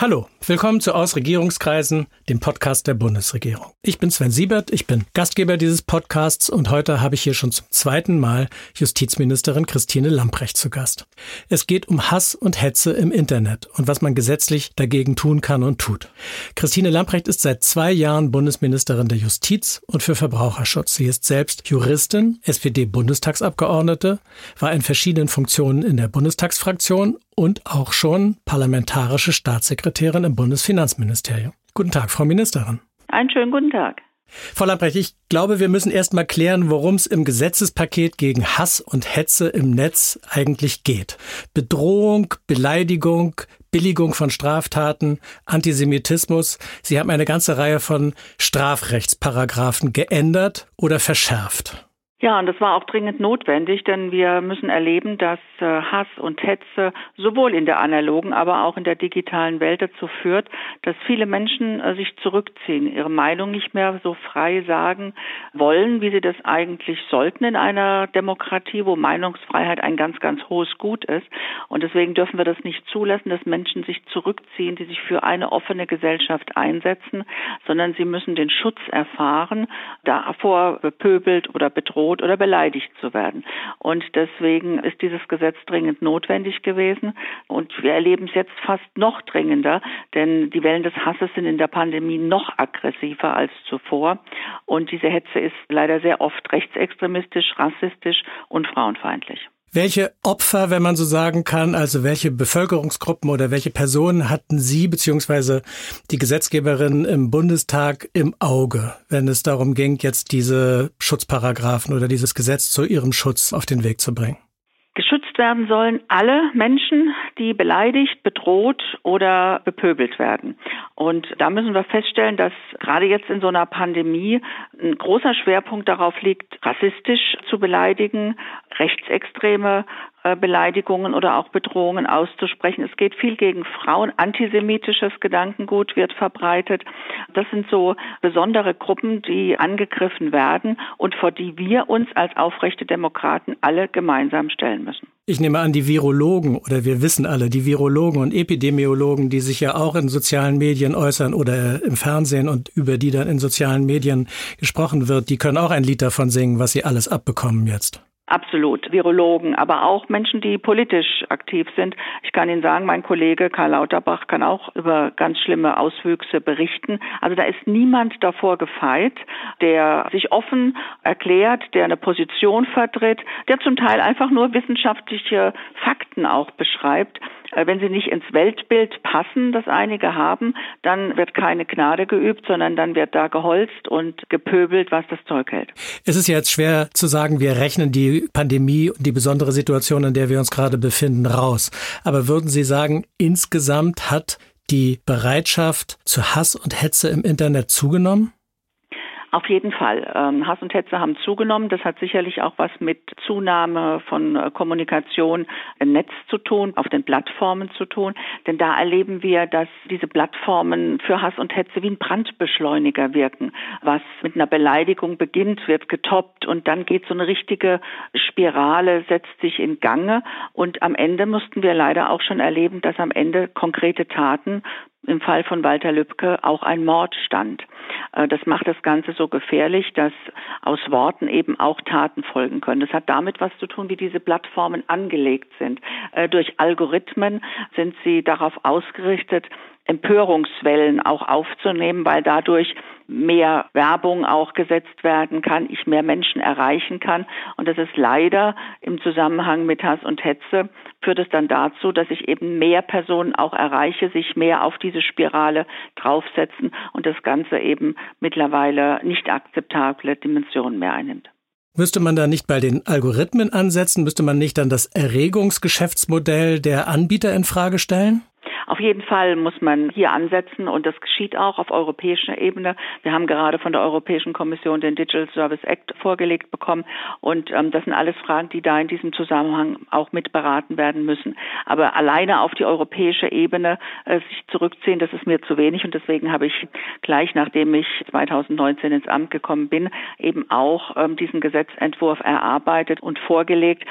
Hallo, willkommen zu Aus Regierungskreisen, dem Podcast der Bundesregierung. Ich bin Sven Siebert, ich bin Gastgeber dieses Podcasts und heute habe ich hier schon zum zweiten Mal Justizministerin Christine Lamprecht zu Gast. Es geht um Hass und Hetze im Internet und was man gesetzlich dagegen tun kann und tut. Christine Lamprecht ist seit zwei Jahren Bundesministerin der Justiz und für Verbraucherschutz. Sie ist selbst Juristin, SPD-Bundestagsabgeordnete, war in verschiedenen Funktionen in der Bundestagsfraktion und auch schon parlamentarische Staatssekretärin im Bundesfinanzministerium. Guten Tag, Frau Ministerin. Einen schönen guten Tag. Frau Lamprecht, ich glaube, wir müssen erst mal klären, worum es im Gesetzespaket gegen Hass und Hetze im Netz eigentlich geht. Bedrohung, Beleidigung, Billigung von Straftaten, Antisemitismus. Sie haben eine ganze Reihe von Strafrechtsparagraphen geändert oder verschärft. Ja, und das war auch dringend notwendig, denn wir müssen erleben, dass Hass und Hetze sowohl in der analogen, aber auch in der digitalen Welt dazu führt, dass viele Menschen äh, sich zurückziehen, ihre Meinung nicht mehr so frei sagen wollen, wie sie das eigentlich sollten in einer Demokratie, wo Meinungsfreiheit ein ganz, ganz hohes Gut ist. Und deswegen dürfen wir das nicht zulassen, dass Menschen sich zurückziehen, die sich für eine offene Gesellschaft einsetzen, sondern sie müssen den Schutz erfahren, davor bepöbelt oder bedroht bedroht oder beleidigt zu werden. Und deswegen ist dieses Gesetz dringend notwendig gewesen. Und wir erleben es jetzt fast noch dringender, denn die Wellen des Hasses sind in der Pandemie noch aggressiver als zuvor. Und diese Hetze ist leider sehr oft rechtsextremistisch, rassistisch und frauenfeindlich. Welche Opfer, wenn man so sagen kann, also welche Bevölkerungsgruppen oder welche Personen hatten Sie beziehungsweise die Gesetzgeberin im Bundestag im Auge, wenn es darum ging, jetzt diese Schutzparagraphen oder dieses Gesetz zu ihrem Schutz auf den Weg zu bringen? Geschützt werden sollen alle Menschen, die beleidigt, bedroht oder bepöbelt werden. Und da müssen wir feststellen, dass gerade jetzt in so einer Pandemie ein großer Schwerpunkt darauf liegt, rassistisch zu beleidigen, rechtsextreme äh, Beleidigungen oder auch Bedrohungen auszusprechen. Es geht viel gegen Frauen. Antisemitisches Gedankengut wird verbreitet. Das sind so besondere Gruppen, die angegriffen werden und vor die wir uns als aufrechte Demokraten alle gemeinsam stellen müssen. Ich nehme an, die Virologen oder wir wissen alle, die Virologen und Epidemiologen, die sich ja auch in sozialen Medien äußern oder im Fernsehen und über die dann in sozialen Medien gesprochen wird, die können auch ein Lied davon singen, was sie alles abbekommen jetzt. Absolut. Virologen, aber auch Menschen, die politisch aktiv sind. Ich kann Ihnen sagen, mein Kollege Karl Lauterbach kann auch über ganz schlimme Auswüchse berichten. Also da ist niemand davor gefeit, der sich offen erklärt, der eine Position vertritt, der zum Teil einfach nur wissenschaftliche Fakten auch beschreibt. Äh, wenn sie nicht ins Weltbild passen, das einige haben, dann wird keine Gnade geübt, sondern dann wird da geholzt und gepöbelt, was das Zeug hält. Es ist jetzt schwer zu sagen, wir rechnen die Pandemie und die besondere Situation, in der wir uns gerade befinden, raus. Aber würden Sie sagen, insgesamt hat die Bereitschaft zu Hass und Hetze im Internet zugenommen? Auf jeden Fall. Ähm, Hass und Hetze haben zugenommen. Das hat sicherlich auch was mit Zunahme von äh, Kommunikation im Netz zu tun, auf den Plattformen zu tun. Denn da erleben wir, dass diese Plattformen für Hass und Hetze wie ein Brandbeschleuniger wirken. Was mit einer Beleidigung beginnt, wird getoppt und dann geht so eine richtige Spirale, setzt sich in Gange. Und am Ende mussten wir leider auch schon erleben, dass am Ende konkrete Taten im Fall von Walter Lübcke auch ein Mord stand. Äh, das macht das Ganze so gefährlich, dass aus Worten eben auch Taten folgen können. Das hat damit was zu tun, wie diese Plattformen angelegt sind. Äh, durch Algorithmen sind sie darauf ausgerichtet, Empörungswellen auch aufzunehmen, weil dadurch mehr Werbung auch gesetzt werden kann, ich mehr Menschen erreichen kann. Und das ist leider im Zusammenhang mit Hass und Hetze führt es dann dazu, dass ich eben mehr Personen auch erreiche, sich mehr auf diese Spirale draufsetzen und das Ganze eben mittlerweile nicht akzeptable Dimensionen mehr einnimmt. Müsste man da nicht bei den Algorithmen ansetzen? Müsste man nicht dann das Erregungsgeschäftsmodell der Anbieter in Frage stellen? Auf jeden Fall muss man hier ansetzen und das geschieht auch auf europäischer Ebene. Wir haben gerade von der Europäischen Kommission den Digital Service Act vorgelegt bekommen und ähm, das sind alles Fragen, die da in diesem Zusammenhang auch mit beraten werden müssen. Aber alleine auf die europäische Ebene äh, sich zurückziehen, das ist mir zu wenig und deswegen habe ich gleich nachdem ich 2019 ins Amt gekommen bin, eben auch ähm, diesen Gesetzentwurf erarbeitet und vorgelegt,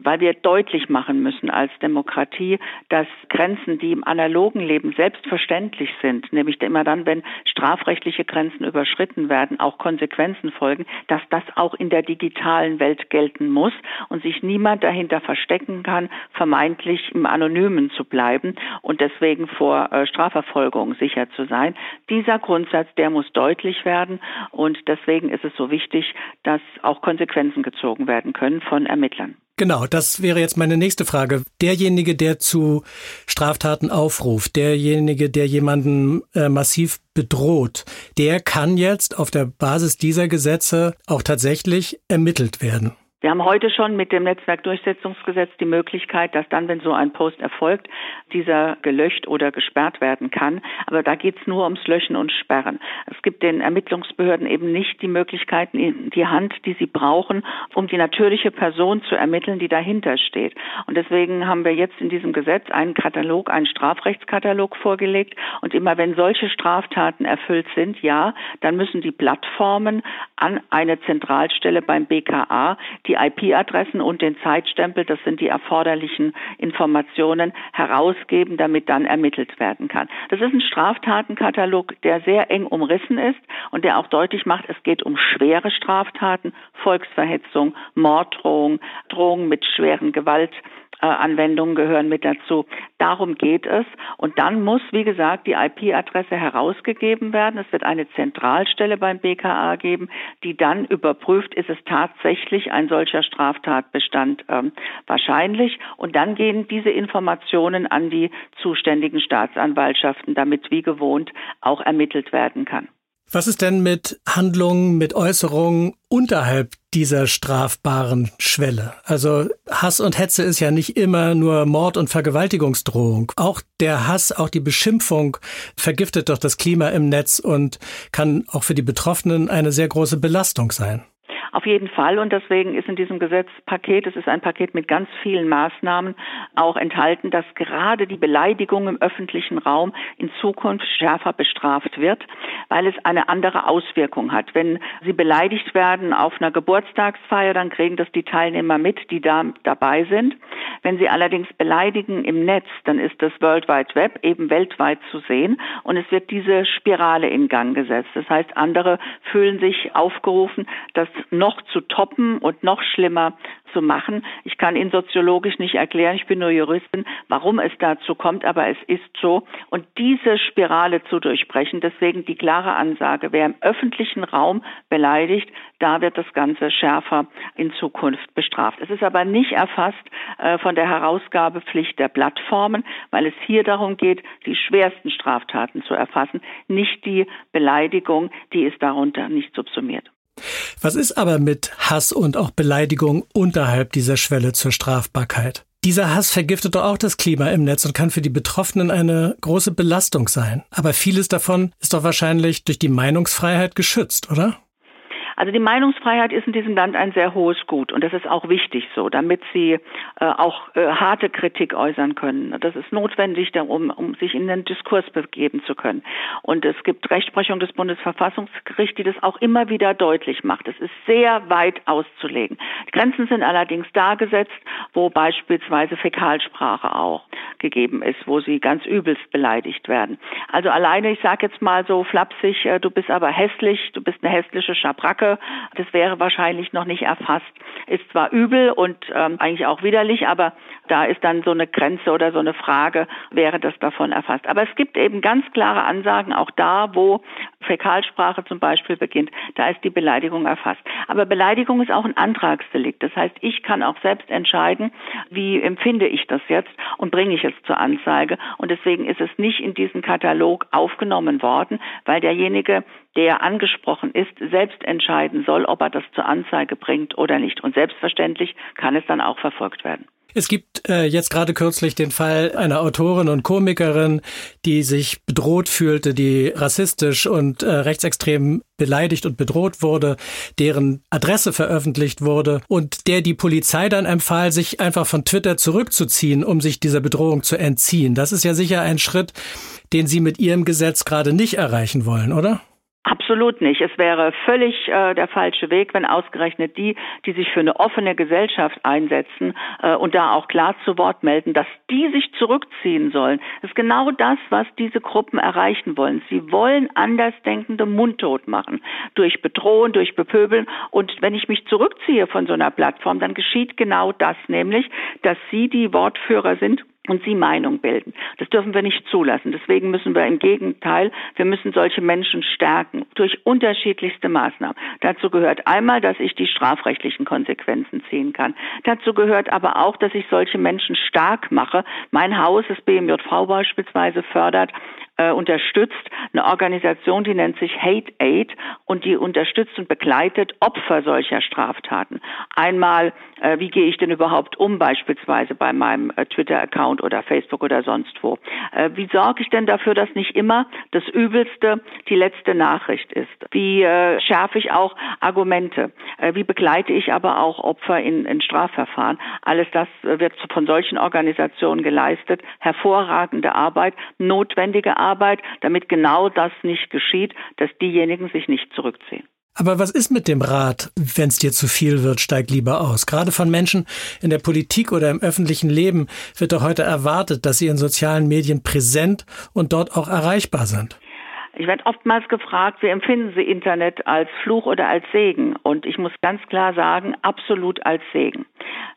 weil wir deutlich machen müssen als Demokratie, dass Grenzen, die im analogen Leben selbstverständlich sind, nämlich immer dann, wenn strafrechtliche Grenzen überschritten werden, auch Konsequenzen folgen, dass das auch in der digitalen Welt gelten muss und sich niemand dahinter verstecken kann, vermeintlich im Anonymen zu bleiben und deswegen vor äh, Strafverfolgung sicher zu sein. Dieser Grundsatz, der muss deutlich werden und deswegen ist es so wichtig, dass auch Konsequenzen gezogen werden können von Ermittlern. Genau, das wäre jetzt meine nächste Frage. Derjenige, der zu Straftaten aufruft, derjenige, der jemanden äh, massiv bedroht, der kann jetzt auf der Basis dieser Gesetze auch tatsächlich ermittelt werden. Wir haben heute schon mit dem Netzwerkdurchsetzungsgesetz die Möglichkeit, dass dann, wenn so ein Post erfolgt, dieser gelöscht oder gesperrt werden kann. Aber da geht es nur ums Löschen und Sperren. Es gibt den Ermittlungsbehörden eben nicht die Möglichkeiten die Hand, die sie brauchen, um die natürliche Person zu ermitteln, die dahinter steht. Und deswegen haben wir jetzt in diesem Gesetz einen Katalog, einen Strafrechtskatalog vorgelegt. Und immer wenn solche Straftaten erfüllt sind, ja, dann müssen die Plattformen an eine Zentralstelle beim BKA die IP-Adressen und den Zeitstempel, das sind die erforderlichen Informationen, herausgeben, damit dann ermittelt werden kann. Das ist ein Straftatenkatalog, der sehr eng umrissen ist und der auch deutlich macht, es geht um schwere Straftaten, Volksverhetzung, Morddrohung, Drohung mit schweren Gewalt, Anwendungen gehören mit dazu. Darum geht es. Und dann muss, wie gesagt, die IP-Adresse herausgegeben werden. Es wird eine Zentralstelle beim BKA geben, die dann überprüft, ist es tatsächlich ein solcher Straftatbestand ähm, wahrscheinlich. Und dann gehen diese Informationen an die zuständigen Staatsanwaltschaften, damit wie gewohnt auch ermittelt werden kann. Was ist denn mit Handlungen, mit Äußerungen unterhalb dieser strafbaren Schwelle? Also Hass und Hetze ist ja nicht immer nur Mord und Vergewaltigungsdrohung. Auch der Hass, auch die Beschimpfung vergiftet doch das Klima im Netz und kann auch für die Betroffenen eine sehr große Belastung sein. Auf jeden Fall. Und deswegen ist in diesem Gesetzpaket, es ist ein Paket mit ganz vielen Maßnahmen, auch enthalten, dass gerade die Beleidigung im öffentlichen Raum in Zukunft schärfer bestraft wird, weil es eine andere Auswirkung hat. Wenn sie beleidigt werden auf einer Geburtstagsfeier, dann kriegen das die Teilnehmer mit, die da dabei sind. Wenn sie allerdings beleidigen im Netz, dann ist das World Wide Web eben weltweit zu sehen und es wird diese Spirale in Gang gesetzt. Das heißt, andere fühlen sich aufgerufen, das noch zu toppen und noch schlimmer zu machen. Ich kann Ihnen soziologisch nicht erklären, ich bin nur Juristin, warum es dazu kommt, aber es ist so. Und diese Spirale zu durchbrechen, deswegen die klare Ansage, wer im öffentlichen Raum beleidigt, da wird das Ganze schärfer in Zukunft bestraft. Es ist aber nicht erfasst äh, von der Herausgabepflicht der Plattformen, weil es hier darum geht, die schwersten Straftaten zu erfassen, nicht die Beleidigung, die ist darunter nicht subsumiert. Was ist aber mit Hass und auch Beleidigung unterhalb dieser Schwelle zur Strafbarkeit? Dieser Hass vergiftet doch auch das Klima im Netz und kann für die Betroffenen eine große Belastung sein. Aber vieles davon ist doch wahrscheinlich durch die Meinungsfreiheit geschützt, oder? Also die Meinungsfreiheit ist in diesem Land ein sehr hohes Gut und das ist auch wichtig so, damit sie äh, auch äh, harte Kritik äußern können. Das ist notwendig, darum, um sich in den Diskurs begeben zu können. Und es gibt Rechtsprechung des Bundesverfassungsgerichts, die das auch immer wieder deutlich macht. Es ist sehr weit auszulegen. Die Grenzen sind allerdings da gesetzt, wo beispielsweise Fäkalsprache auch gegeben ist, wo sie ganz übelst beleidigt werden. Also alleine, ich sage jetzt mal so flapsig, äh, du bist aber hässlich, du bist eine hässliche Schabracke, Marke. Das wäre wahrscheinlich noch nicht erfasst. Ist zwar übel und ähm, eigentlich auch widerlich, aber da ist dann so eine Grenze oder so eine Frage, wäre das davon erfasst. Aber es gibt eben ganz klare Ansagen, auch da, wo Fäkalsprache zum Beispiel beginnt, da ist die Beleidigung erfasst. Aber Beleidigung ist auch ein Antragsdelikt. Das heißt, ich kann auch selbst entscheiden, wie empfinde ich das jetzt und bringe ich es zur Anzeige. Und deswegen ist es nicht in diesen Katalog aufgenommen worden, weil derjenige, der angesprochen ist, selbst entscheiden soll, ob er das zur Anzeige bringt oder nicht. Und selbstverständlich kann es dann auch verfolgt werden. Es gibt äh, jetzt gerade kürzlich den Fall einer Autorin und Komikerin, die sich bedroht fühlte, die rassistisch und äh, rechtsextrem beleidigt und bedroht wurde, deren Adresse veröffentlicht wurde und der die Polizei dann empfahl, sich einfach von Twitter zurückzuziehen, um sich dieser Bedrohung zu entziehen. Das ist ja sicher ein Schritt, den Sie mit Ihrem Gesetz gerade nicht erreichen wollen, oder? Absolut nicht. Es wäre völlig äh, der falsche Weg, wenn ausgerechnet die, die sich für eine offene Gesellschaft einsetzen äh, und da auch klar zu Wort melden, dass die sich zurückziehen sollen. Das ist genau das, was diese Gruppen erreichen wollen. Sie wollen Andersdenkende mundtot machen. Durch Bedrohen, durch Bepöbeln. Und wenn ich mich zurückziehe von so einer Plattform, dann geschieht genau das, nämlich, dass sie die Wortführer sind und sie Meinung bilden. Das dürfen wir nicht zulassen. Deswegen müssen wir im Gegenteil, wir müssen solche Menschen stärken durch unterschiedlichste Maßnahmen. Dazu gehört einmal, dass ich die strafrechtlichen Konsequenzen ziehen kann. Dazu gehört aber auch, dass ich solche Menschen stark mache. Mein Haus, das BMJV beispielsweise, fördert äh, unterstützt eine Organisation, die nennt sich Hate Aid und die unterstützt und begleitet Opfer solcher Straftaten. Einmal, äh, wie gehe ich denn überhaupt um, beispielsweise bei meinem äh, Twitter-Account oder Facebook oder sonst wo? Äh, wie sorge ich denn dafür, dass nicht immer das Übelste die letzte Nachricht ist? Wie äh, schärfe ich auch Argumente? Äh, wie begleite ich aber auch Opfer in, in Strafverfahren? Alles das wird von solchen Organisationen geleistet. Hervorragende Arbeit, notwendige Arbeit Arbeit, damit genau das nicht geschieht, dass diejenigen sich nicht zurückziehen. Aber was ist mit dem Rat, wenn es dir zu viel wird, steig lieber aus? Gerade von Menschen in der Politik oder im öffentlichen Leben wird doch heute erwartet, dass sie in sozialen Medien präsent und dort auch erreichbar sind. Ich werde oftmals gefragt, wie empfinden Sie Internet als Fluch oder als Segen? Und ich muss ganz klar sagen, absolut als Segen.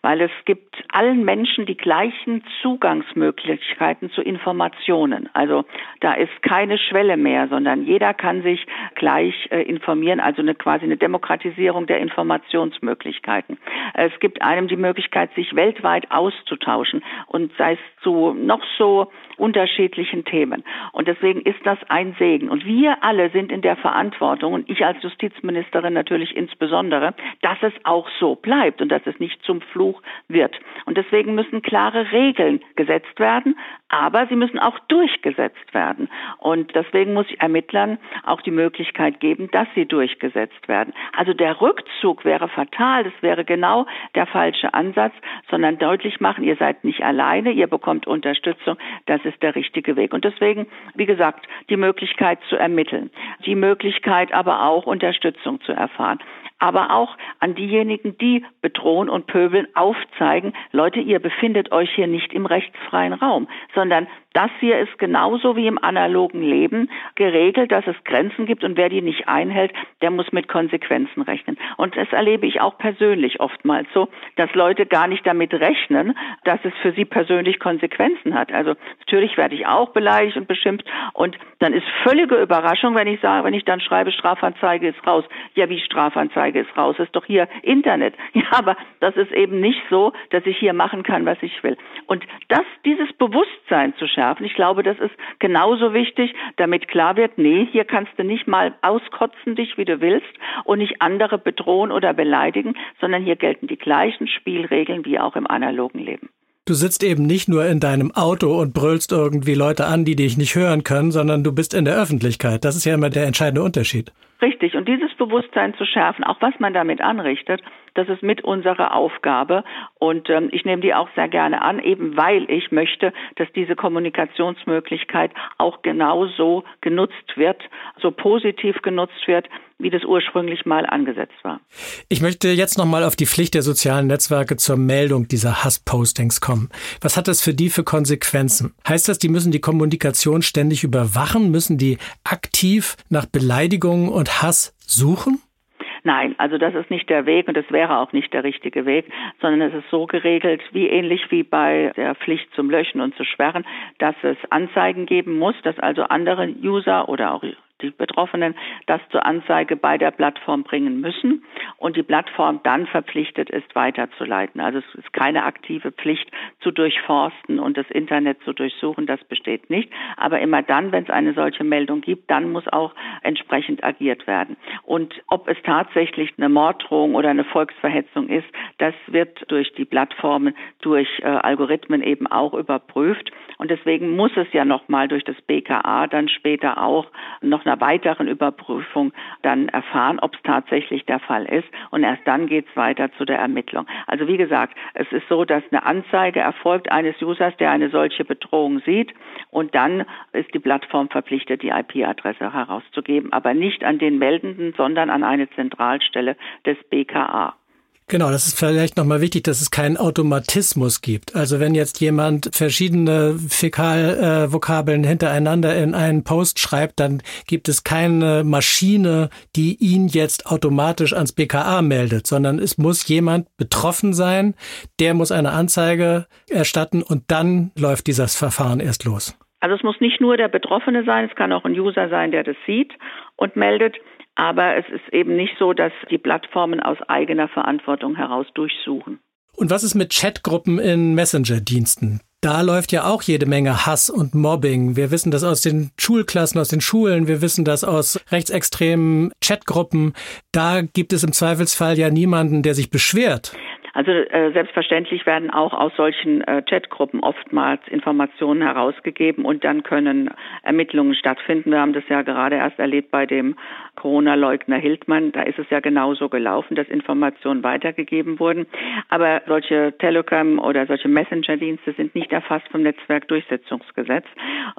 Weil es gibt allen Menschen die gleichen Zugangsmöglichkeiten zu Informationen. Also da ist keine Schwelle mehr, sondern jeder kann sich gleich äh, informieren, also eine quasi eine Demokratisierung der Informationsmöglichkeiten. Es gibt einem die Möglichkeit, sich weltweit auszutauschen und sei es zu noch so unterschiedlichen Themen. Und deswegen ist das ein Segen. Und wir alle sind in der Verantwortung, und ich als Justizministerin natürlich insbesondere, dass es auch so bleibt und dass es nicht zum Fluch wird. Und deswegen müssen klare Regeln gesetzt werden, aber sie müssen auch durchgesetzt werden. Und deswegen muss ich Ermittlern auch die Möglichkeit geben, dass sie durchgesetzt werden. Also der Rückzug wäre fatal, das wäre genau der falsche Ansatz, sondern deutlich machen, ihr seid nicht alleine, ihr bekommt Unterstützung, das ist der richtige Weg. Und deswegen, wie gesagt, die Möglichkeit zu ermitteln, die Möglichkeit aber auch Unterstützung zu erfahren aber auch an diejenigen, die bedrohen und pöbeln, aufzeigen, Leute, ihr befindet euch hier nicht im rechtsfreien Raum, sondern das hier ist genauso wie im analogen Leben geregelt, dass es Grenzen gibt und wer die nicht einhält, der muss mit Konsequenzen rechnen. Und das erlebe ich auch persönlich oftmals so, dass Leute gar nicht damit rechnen, dass es für sie persönlich Konsequenzen hat. Also natürlich werde ich auch beleidigt und beschimpft und dann ist völlige Überraschung, wenn ich sage, wenn ich dann schreibe, Strafanzeige ist raus. Ja, wie Strafanzeige ist raus? Ist doch hier Internet. Ja, aber das ist eben nicht so, dass ich hier machen kann, was ich will. Und das, dieses Bewusstsein zu schärfen. Ich glaube, das ist genauso wichtig, damit klar wird, nee, hier kannst du nicht mal auskotzen dich, wie du willst und nicht andere bedrohen oder beleidigen, sondern hier gelten die gleichen Spielregeln wie auch im analogen Leben. Du sitzt eben nicht nur in deinem Auto und brüllst irgendwie Leute an, die dich nicht hören können, sondern du bist in der Öffentlichkeit. Das ist ja immer der entscheidende Unterschied. Richtig. Und dieses Bewusstsein zu schärfen, auch was man damit anrichtet, das ist mit unserer Aufgabe. Und ähm, ich nehme die auch sehr gerne an, eben weil ich möchte, dass diese Kommunikationsmöglichkeit auch genauso genutzt wird, so positiv genutzt wird, wie das ursprünglich mal angesetzt war. Ich möchte jetzt nochmal auf die Pflicht der sozialen Netzwerke zur Meldung dieser Hasspostings kommen. Was hat das für die für Konsequenzen? Heißt das, die müssen die Kommunikation ständig überwachen? Müssen die aktiv nach Beleidigungen und Hass suchen? Nein, also das ist nicht der Weg und es wäre auch nicht der richtige Weg, sondern es ist so geregelt, wie ähnlich wie bei der Pflicht zum Löschen und zu sperren, dass es Anzeigen geben muss, dass also andere User oder auch die Betroffenen das zur Anzeige bei der Plattform bringen müssen und die Plattform dann verpflichtet ist, weiterzuleiten. Also es ist keine aktive Pflicht zu durchforsten und das Internet zu durchsuchen, das besteht nicht. Aber immer dann, wenn es eine solche Meldung gibt, dann muss auch entsprechend agiert werden. Und ob es tatsächlich eine Morddrohung oder eine Volksverhetzung ist, das wird durch die Plattformen, durch äh, Algorithmen eben auch überprüft. Und deswegen muss es ja nochmal durch das BKA dann später auch noch einer weiteren Überprüfung dann erfahren, ob es tatsächlich der Fall ist. Und erst dann geht es weiter zu der Ermittlung. Also wie gesagt, es ist so, dass eine Anzeige erfolgt eines Users, der eine solche Bedrohung sieht. Und dann ist die Plattform verpflichtet, die IP-Adresse herauszugeben, aber nicht an den Meldenden, sondern an eine Zentralstelle des BKA. Genau, das ist vielleicht nochmal wichtig, dass es keinen Automatismus gibt. Also wenn jetzt jemand verschiedene Fäkalvokabeln hintereinander in einen Post schreibt, dann gibt es keine Maschine, die ihn jetzt automatisch ans BKA meldet, sondern es muss jemand betroffen sein, der muss eine Anzeige erstatten und dann läuft dieses Verfahren erst los. Also es muss nicht nur der Betroffene sein, es kann auch ein User sein, der das sieht und meldet. Aber es ist eben nicht so, dass die Plattformen aus eigener Verantwortung heraus durchsuchen. Und was ist mit Chatgruppen in Messenger-Diensten? Da läuft ja auch jede Menge Hass und Mobbing. Wir wissen das aus den Schulklassen, aus den Schulen. Wir wissen das aus rechtsextremen Chatgruppen. Da gibt es im Zweifelsfall ja niemanden, der sich beschwert. Also äh, selbstverständlich werden auch aus solchen äh, Chatgruppen oftmals Informationen herausgegeben und dann können Ermittlungen stattfinden. Wir haben das ja gerade erst erlebt bei dem Corona-Leugner Hildmann. Da ist es ja genauso gelaufen, dass Informationen weitergegeben wurden. Aber solche Telegram oder solche Messenger-Dienste sind nicht erfasst vom Netzwerkdurchsetzungsgesetz.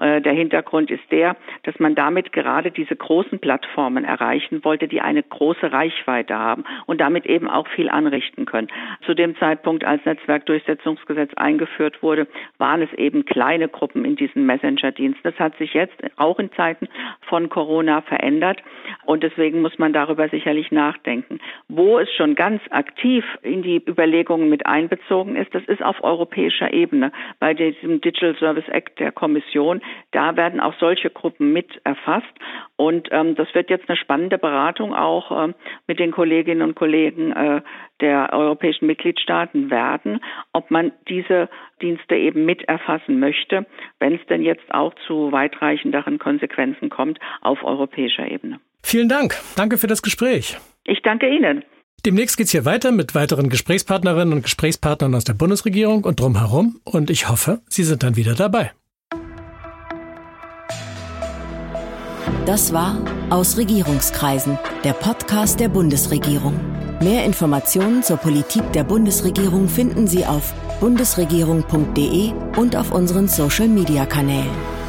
Äh, der Hintergrund ist der, dass man damit gerade diese großen Plattformen erreichen wollte, die eine große Reichweite haben und damit eben auch viel anrichten können. Zu dem Zeitpunkt, als Netzwerkdurchsetzungsgesetz eingeführt wurde, waren es eben kleine Gruppen in diesen Messenger-Diensten. Das hat sich jetzt auch in Zeiten von Corona verändert. Und deswegen muss man darüber sicherlich nachdenken. Wo es schon ganz aktiv in die Überlegungen mit einbezogen ist, das ist auf europäischer Ebene. Bei diesem Digital Service Act der Kommission, da werden auch solche Gruppen mit erfasst. Und ähm, das wird jetzt eine spannende Beratung auch ähm, mit den Kolleginnen und Kollegen äh, der europäischen Mitgliedstaaten werden, ob man diese Dienste eben mit erfassen möchte, wenn es denn jetzt auch zu weitreichenderen Konsequenzen kommt auf europäischer Ebene. Vielen Dank. Danke für das Gespräch. Ich danke Ihnen. Demnächst geht's hier weiter mit weiteren Gesprächspartnerinnen und Gesprächspartnern aus der Bundesregierung und drumherum. Und ich hoffe, Sie sind dann wieder dabei. Das war Aus Regierungskreisen, der Podcast der Bundesregierung. Mehr Informationen zur Politik der Bundesregierung finden Sie auf bundesregierung.de und auf unseren Social-Media-Kanälen.